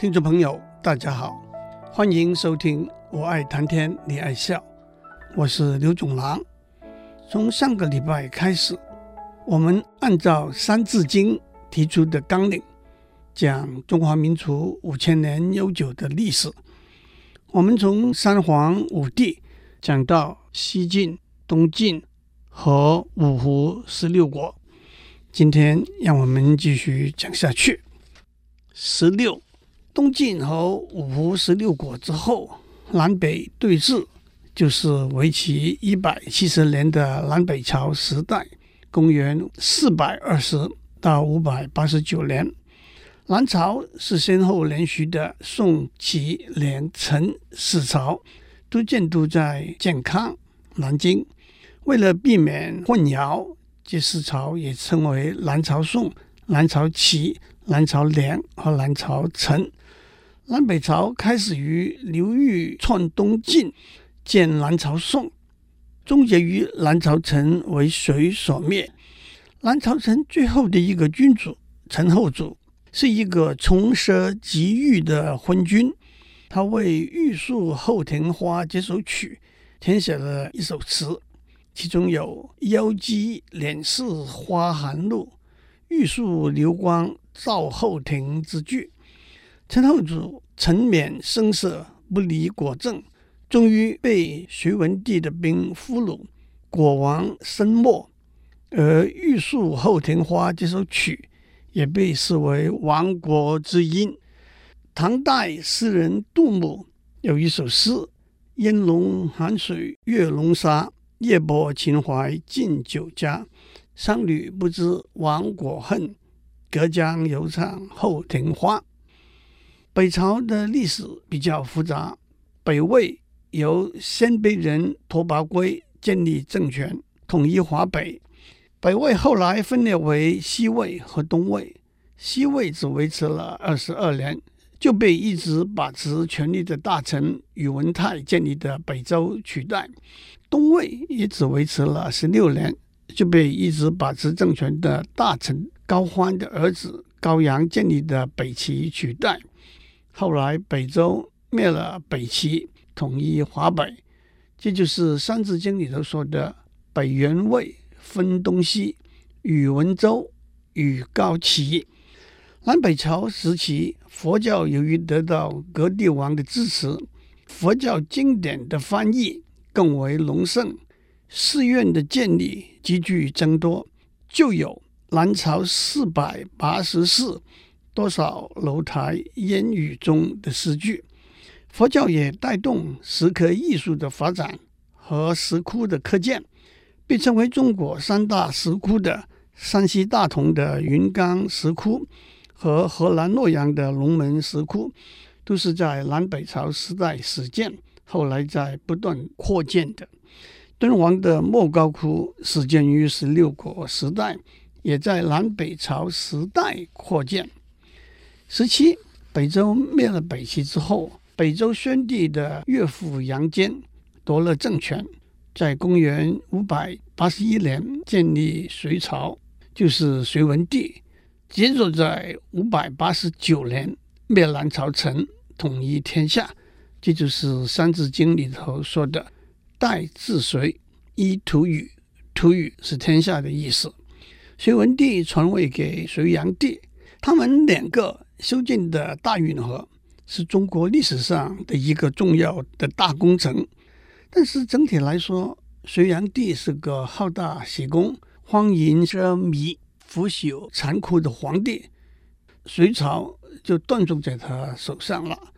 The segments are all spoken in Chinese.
听众朋友，大家好，欢迎收听《我爱谈天，你爱笑》，我是刘总郎。从上个礼拜开始，我们按照《三字经》提出的纲领，讲中华民族五千年悠久的历史。我们从三皇五帝讲到西晋、东晋和五胡十六国。今天让我们继续讲下去。十六，东晋和五胡十六国之后，南北对峙，就是为期一百七十年的南北朝时代。公元四百二十到五百八十九年，南朝是先后连续的宋、齐、梁、陈四朝，都建都在建康、南京。为了避免混淆。这四朝也称为南朝宋、南朝齐、南朝梁和南朝陈。南北朝开始于刘裕篡东晋，建南朝宋，终结于南朝陈为隋所灭。南朝陈最后的一个君主陈后主是一个从奢极欲的昏君，他为《玉树后庭花》这首曲填写了一首词。其中有“腰肌脸似花含露，玉树流光照后庭”之句。陈后主沉湎声色，不理国政，终于被隋文帝的兵俘虏，国亡身没。而《玉树后庭花》这首曲也被视为亡国之音。唐代诗人杜牧有一首诗：“烟笼寒水月笼沙。”夜泊秦淮近酒家，商旅不知亡国恨，隔江犹唱后庭花。北朝的历史比较复杂，北魏由鲜卑人拓跋圭建立政权，统一华北。北魏后来分裂为西魏和东魏，西魏只维持了二十二年，就被一直把持权力的大臣宇文泰建立的北周取代。东魏也只维持了十六年，就被一直把持政权的大臣高欢的儿子高阳建立的北齐取代。后来北周灭了北齐，统一华北，这就是《三字经》里头说的“北元魏分东西，宇文周与高齐”。南北朝时期，佛教由于得到各帝王的支持，佛教经典的翻译。更为隆盛，寺院的建立急剧增多，就有南朝四百八十寺，多少楼台烟雨中的诗句。佛教也带动石刻艺术的发展和石窟的刻建，被称为中国三大石窟的山西大同的云冈石窟和河南洛阳的龙门石窟，都是在南北朝时代始建。后来在不断扩建的敦煌的莫高窟始建于十六国时代，也在南北朝时代扩建。十七，北周灭了北齐之后，北周宣帝的岳父杨坚夺了政权，在公元五百八十一年建立隋朝，就是隋文帝。接着在五百八十九年灭南朝陈，统一天下。这就是《三字经》里头说的“代治隋，一土语”，土语是天下的意思。隋文帝传位给隋炀帝，他们两个修建的大运河是中国历史上的一个重要的大工程。但是整体来说，隋炀帝是个好大喜功、荒淫奢靡、腐朽残酷的皇帝，隋朝就断送在他手上了。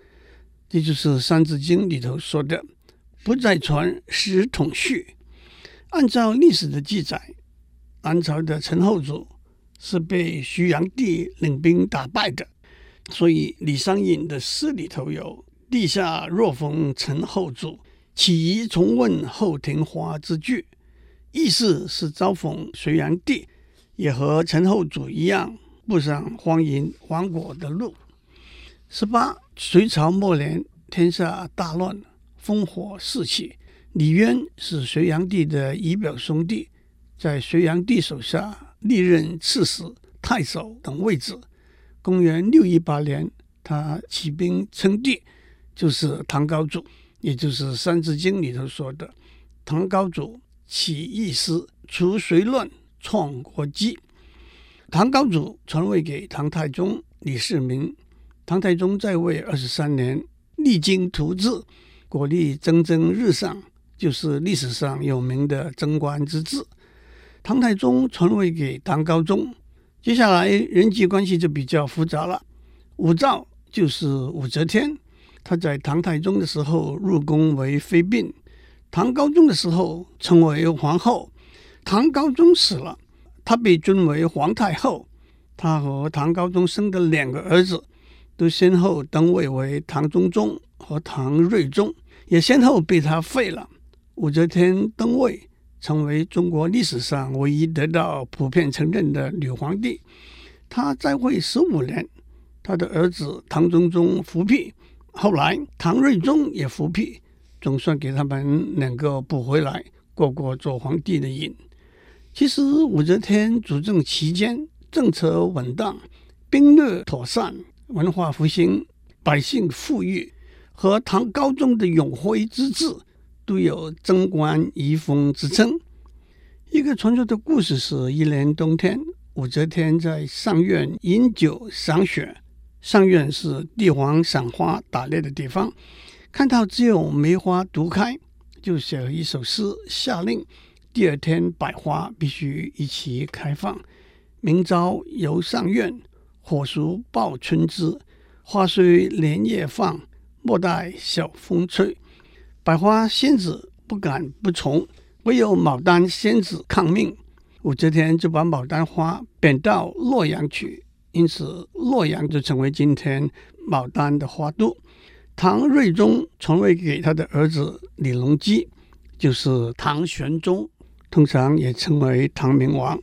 这就是《三字经》里头说的“不再传，时统绪”。按照历史的记载，南朝的陈后主是被隋炀帝领兵打败的，所以李商隐的诗里头有“地下若逢陈后主，岂疑重问后庭花”之句，意思是嘲讽隋炀帝也和陈后主一样步上荒淫亡国的路。十八，隋朝末年，天下大乱，烽火四起。李渊是隋炀帝的仪表兄弟，在隋炀帝手下历任刺史、太守等位置。公元六一八年，他起兵称帝，就是唐高祖，也就是《三字经》里头说的“唐高祖起义师，除隋乱，创国基”。唐高祖传位给唐太宗李世民，唐太宗在位二十三年，励精图治，国力蒸蒸日上，就是历史上有名的贞观之治。唐太宗传位给唐高宗，接下来人际关系就比较复杂了。武曌就是武则天，她在唐太宗的时候入宫为妃嫔，唐高宗的时候成为皇后。唐高宗死了。她被尊为皇太后，她和唐高宗生的两个儿子都先后登位为唐中宗和唐睿宗，也先后被他废了。武则天登位，成为中国历史上唯一得到普遍承认的女皇帝。她在位十五年，她的儿子唐中宗复辟，后来唐睿宗也复辟，总算给他们两个补回来过过做皇帝的瘾。其实武则天主政期间，政策稳当，兵略妥善，文化复兴，百姓富裕，和唐高宗的永徽之治都有贞观遗风之称。一个传说的故事是：一年冬天，武则天在上苑饮酒赏雪，上苑是帝皇赏花打猎的地方，看到只有梅花独开，就写了一首诗，下令。第二天，百花必须一齐开放。明朝游上苑，火烛报春枝。花虽连夜放，莫待晓风吹。百花仙子不敢不从，唯有牡丹仙子抗命。武则天就把牡丹花贬到洛阳去，因此洛阳就成为今天牡丹的花都。唐睿宗传位给他的儿子李隆基，就是唐玄宗。通常也称为唐明王，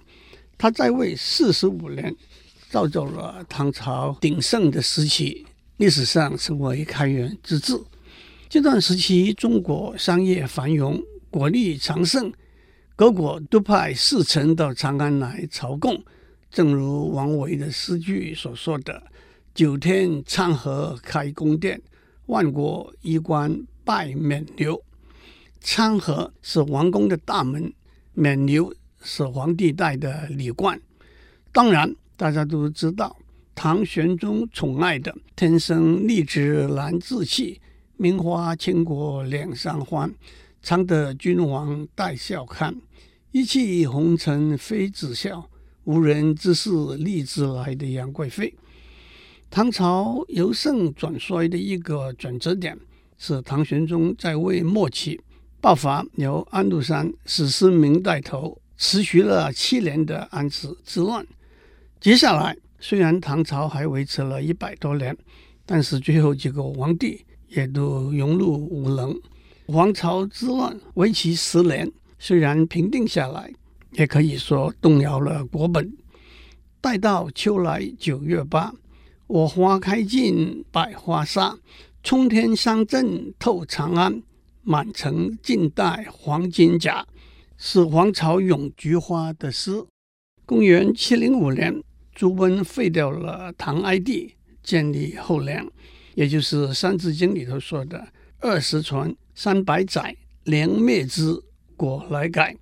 他在位四十五年，造就了唐朝鼎盛的时期，历史上称为开元之治。这段时期，中国商业繁荣，国力强盛，各国都派使臣到长安来朝贡。正如王维的诗句所说的：“九天参合开宫殿，万国衣冠拜冕旒。”参合是王宫的大门。冕旒是皇帝戴的礼冠，当然大家都知道，唐玄宗宠爱的“天生丽质难自弃，名花倾国两相欢，常得君王带笑看。一骑红尘妃子笑，无人知是荔枝来”的杨贵妃。唐朝由盛转衰的一个转折点，是唐玄宗在位末期。爆发由安禄山史思明带头，持续了七年的安史之乱。接下来，虽然唐朝还维持了一百多年，但是最后几个皇帝也都融入无能。黄巢之乱为期十年，虽然平定下来，也可以说动摇了国本。待到秋来九月八，我花开尽百花杀，冲天香阵透长安。满城尽带黄金甲，是黄巢咏菊花的诗。公元七零五年，朱温废掉了唐哀帝，建立后梁，也就是《三字经》里头说的“二十传，三百载，连灭之，果来改”。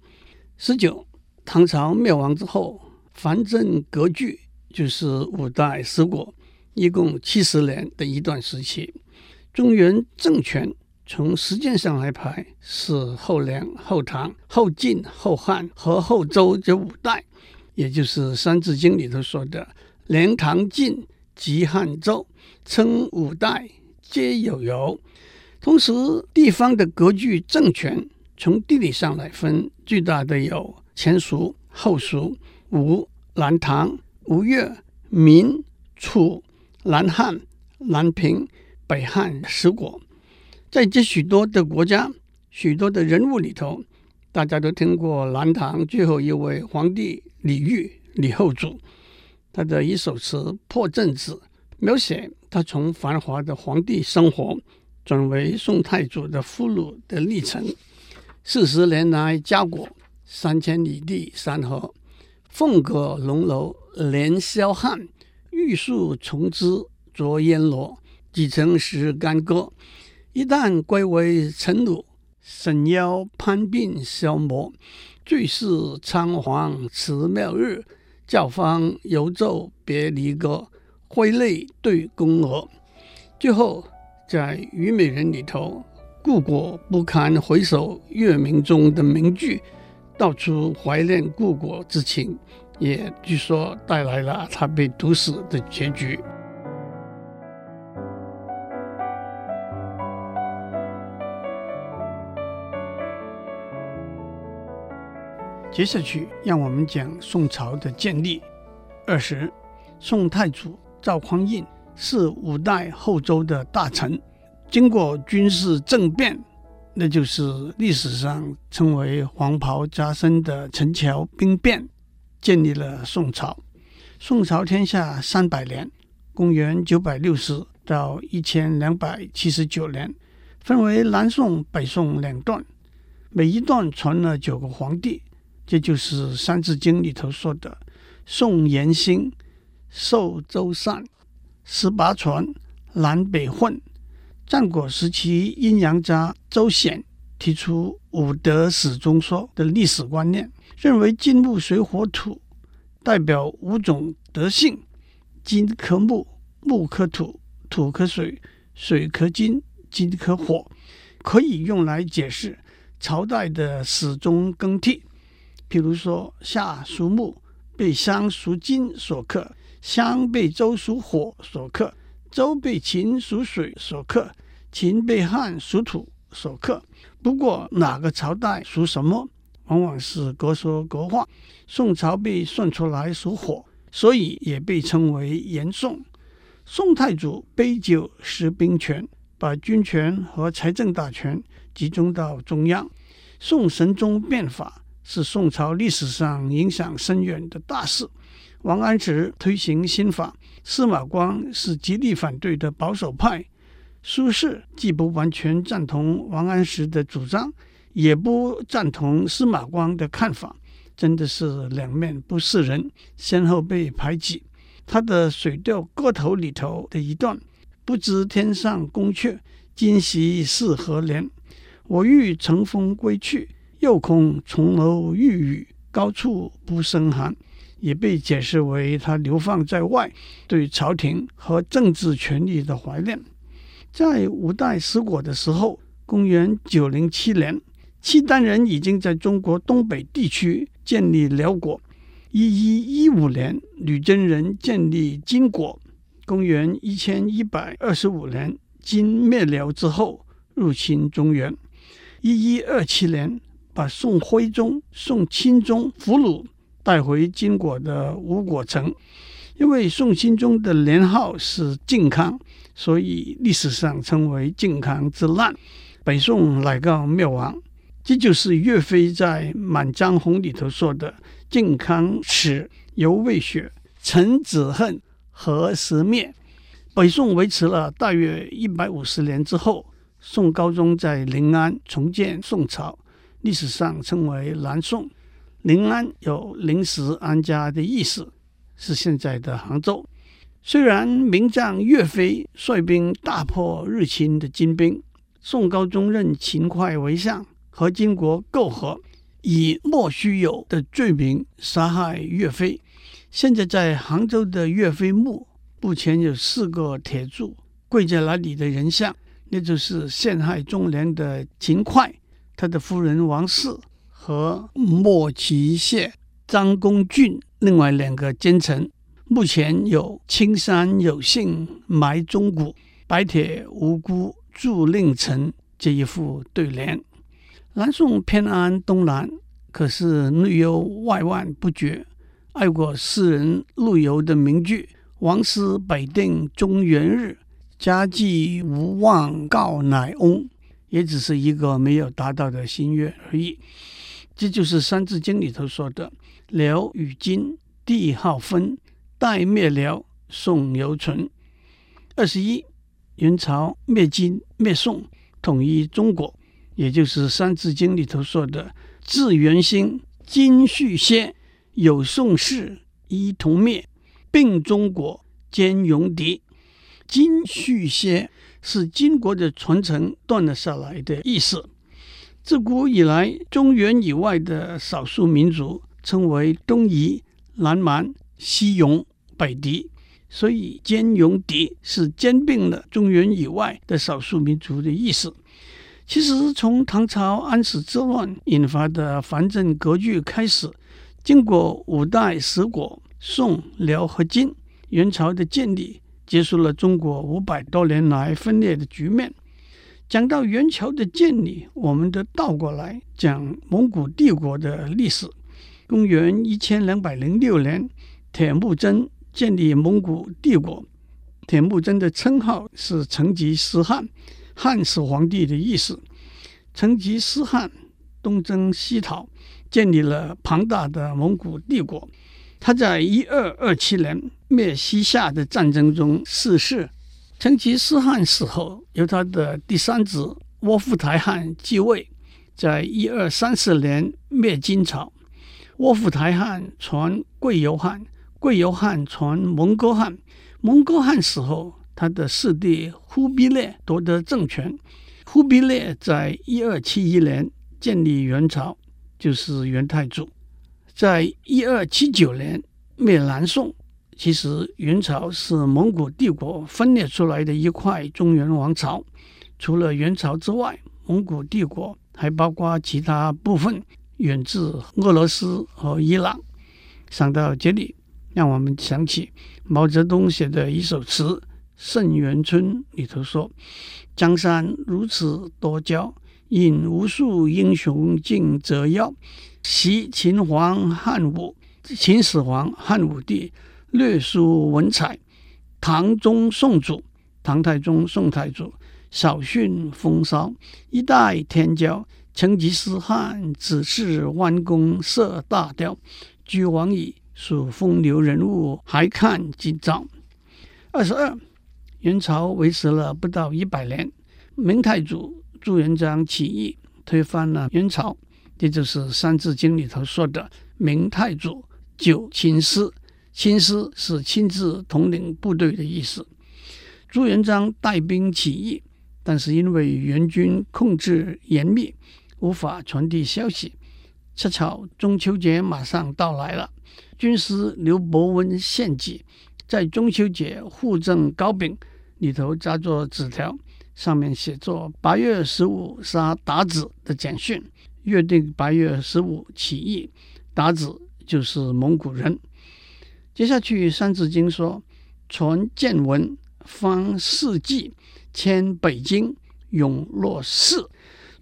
十九，唐朝灭亡之后，藩镇割据，就是五代十国，一共七十年的一段时期。中原政权。从时间上来排，是后梁、后唐、后晋、后汉和后周这五代，也就是《三字经》里头说的“梁、唐、晋及汉周，称五代，皆有由”。同时，地方的割据政权，从地理上来分，最大的有前蜀、后蜀、吴、南唐、吴越、明、楚、南汉、南平、北汉十国。在这许多的国家、许多的人物里头，大家都听过南唐最后一位皇帝李煜、李后主。他的一首词《破阵子》，描写他从繁华的皇帝生活转为宋太祖的俘虏的历程。四十年来家国，三千里地山河，凤阁龙楼连霄汉，玉树琼枝着烟罗，几曾识干戈。一旦归为臣虏，沈腰攀鬓消磨，最是仓皇辞庙日，教坊犹奏别离歌，挥泪对宫娥。最后在《虞美人》里头，故国不堪回首月明中的名句，道出怀念故国之情，也据说带来了他被毒死的结局。接下去，让我们讲宋朝的建立。二十，宋太祖赵匡胤是五代后周的大臣，经过军事政变，那就是历史上称为“黄袍加身”的陈桥兵变，建立了宋朝。宋朝天下三百年，公元九百六十到一千两百七十九年，分为南宋、北宋两段，每一段传了九个皇帝。这就是《三字经》里头说的“宋元兴，寿周禅，十八传，南北混”。战国时期，阴阳家周显提出“五德始终说”的历史观念，认为金木水火土代表五种德性，金克木，木克土，土克水，水克金，金克火，可以用来解释朝代的始终更替。譬如说，夏属木，被商属金所克；商被周属火所克；周被秦属水所克；秦被汉属土所克。不过，哪个朝代属什么，往往是各说各话。宋朝被算出来属火，所以也被称为元宋。宋太祖杯酒释兵权，把军权和财政大权集中到中央。宋神宗变法。是宋朝历史上影响深远的大事。王安石推行新法，司马光是极力反对的保守派。苏轼既不完全赞同王安石的主张，也不赞同司马光的看法，真的是两面不是人，先后被排挤。他的《水调歌头》里头的一段：“不知天上宫阙，今夕是何年？我欲乘风归去。”又恐重楼郁雨，高处不胜寒，也被解释为他流放在外，对朝廷和政治权力的怀念。在五代十国的时候，公元九零七年，契丹人已经在中国东北地区建立辽国。一一一五年，女真人建立金国。公元一千一百二十五年，金灭辽之后，入侵中原。一一二七年。把宋徽宗、宋钦宗俘虏带回金国的吴国城，因为宋钦宗的年号是靖康，所以历史上称为靖康之难。北宋乃告灭亡，这就是岳飞在《满江红》里头说的“靖康耻，犹未雪，臣子恨，何时灭？”北宋维持了大约一百五十年之后，宋高宗在临安重建宋朝。历史上称为南宋，临安有临时安家的意思，是现在的杭州。虽然名将岳飞率兵大破日侵的金兵，宋高宗任秦桧为相，和金国媾和，以莫须有的罪名杀害岳飞。现在在杭州的岳飞墓，目前有四个铁柱，跪在那里的人像，那就是陷害忠良的秦桧。他的夫人王氏和莫齐谢、张公俊另外两个奸臣，目前有青山有幸埋忠骨，白铁无辜铸佞臣这一副对联。南宋偏安东南，可是内忧外患不绝。爱国诗人陆游的名句“王师北定中原日，家祭无忘告乃翁”。也只是一个没有达到的心愿而已。这就是《三字经》里头说的：“辽与金，帝号分，代灭辽，宋犹存。”二十一，元朝灭金灭宋，统一中国，也就是《三字经》里头说的：“自元兴，金续歇，有宋氏，一同灭，并中国，兼戎狄。”金续些是金国的传承断了下来的意思。自古以来，中原以外的少数民族称为东夷、南蛮、西戎、北狄，所以兼戎狄是兼并了中原以外的少数民族的意思。其实，从唐朝安史之乱引发的藩镇割据开始，经过五代十国、宋、辽和金，元朝的建立，结束了中国五百多年来分裂的局面。讲到元朝的建立，我们得倒过来讲蒙古帝国的历史。公元一千两百零六年，铁木真建立蒙古帝国。铁木真的称号是成吉思汗，汉始皇帝的意思。成吉思汗东征西讨，建立了庞大的蒙古帝国。他在一二二七年灭西夏的战争中逝世。成吉思汗死后，由他的第三子窝夫台汗继位，在一二三四年灭金朝。窝夫台汗传贵由汗，贵由汗传蒙哥汗。蒙哥汗死后，他的四弟忽必烈夺得政权。忽必烈在一二七一年建立元朝，就是元太祖。在一二七九年灭南宋。其实元朝是蒙古帝国分裂出来的一块中原王朝。除了元朝之外，蒙古帝国还包括其他部分，远至俄罗斯和伊朗。想到这里，让我们想起毛泽东写的一首词《沁园春》里头说：“江山如此多娇，引无数英雄竞折腰。惜秦皇汉武，秦始皇汉武帝。”略输文采，唐宗宋祖，唐太宗宋太祖，少逊风骚，一代天骄。成吉思汗只是弯弓射大雕，俱往矣，数风流人物，还看今朝。二十二，元朝维持了不到一百年，明太祖朱元璋起义，推翻了元朝，这就是《三字经》里头说的“明太祖九亲师”。亲师是亲自统领部队的意思。朱元璋带兵起义，但是因为元军控制严密，无法传递消息。恰巧中秋节马上到来了，军师刘伯温献计，在中秋节互赠糕饼，里头扎着纸条，上面写着“八月十五杀韃子”的简讯，约定八月十五起义。韃子就是蒙古人。接下去，《三字经》说：“传建文，方世纪，迁北京，永乐嗣。”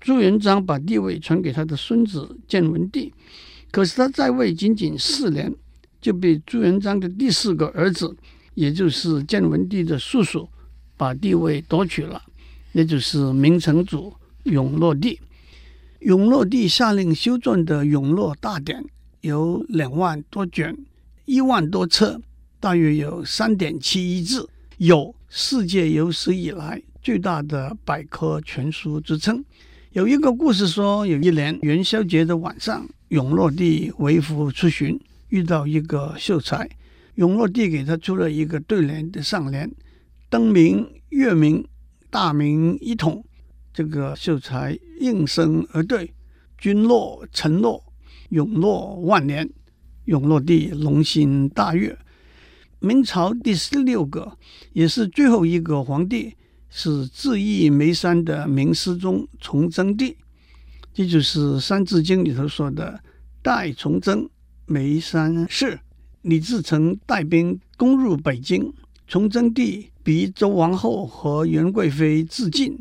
朱元璋把帝位传给他的孙子建文帝，可是他在位仅仅四年，就被朱元璋的第四个儿子，也就是建文帝的叔叔，把帝位夺取了，也就是明成祖永乐帝。永乐帝下令修撰的《永乐大典》有两万多卷。一万多册，大约有三点七亿字，有世界有史以来最大的百科全书之称。有一个故事说，有一年元宵节的晚上，永乐帝微服出巡，遇到一个秀才。永乐帝给他出了一个对联的上联：“灯明月明，大明一统。”这个秀才应声而对：“君落臣乐，永乐万年。”永乐帝龙心大悦。明朝第十六个，也是最后一个皇帝，是自縊眉山的明思宗崇祯帝。这就是《三字经》里头说的“代崇祯，眉山事”。李自成带兵攻入北京，崇祯帝逼周王后和元贵妃自尽。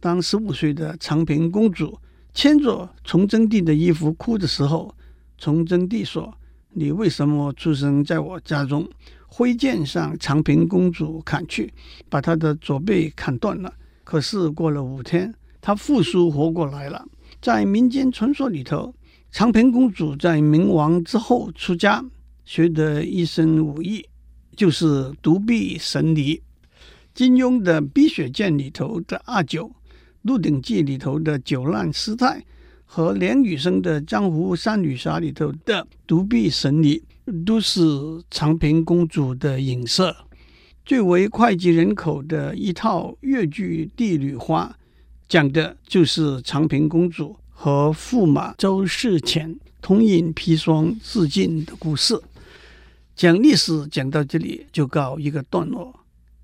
当十五岁的长平公主牵着崇祯帝的衣服哭的时候，崇祯帝说。你为什么出生在我家中？挥剑向长平公主砍去，把她的左臂砍断了。可是过了五天，她复苏活过来了。在民间传说里头，长平公主在冥王之后出家，学得一身武艺，就是独臂神尼。金庸的《碧血剑》里头的阿九，《鹿鼎记》里头的九烂师太。和梁羽生的《江湖三女侠》里头的独臂神尼，都是长平公主的影射。最为脍炙人口的一套越剧《帝女花》，讲的就是长平公主和驸马周世潜同饮砒霜自尽的故事。讲历史讲到这里就告一个段落。《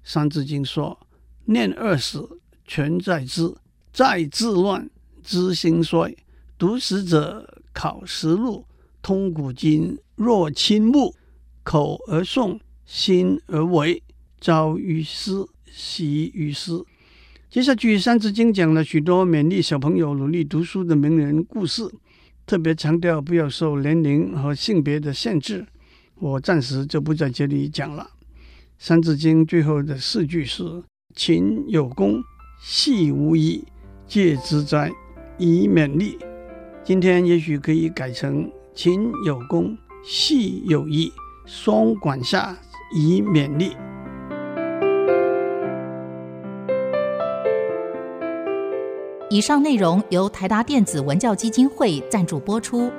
三字经》说：“念二十，全在兹；在治乱，知兴衰。读史者考实录，通古今，若亲目。口而诵，心而为。”朝于斯，夕于斯。接下去，《三字经》讲了许多勉励小朋友努力读书的名人故事，特别强调不要受年龄和性别的限制。我暂时就不在这里讲了。《三字经》最后的四句是：“勤有功，戏无益，戒之哉，以勉励。”今天也许可以改成“勤有功，戏有义，双管下，以勉励。”以上内容由台达电子文教基金会赞助播出。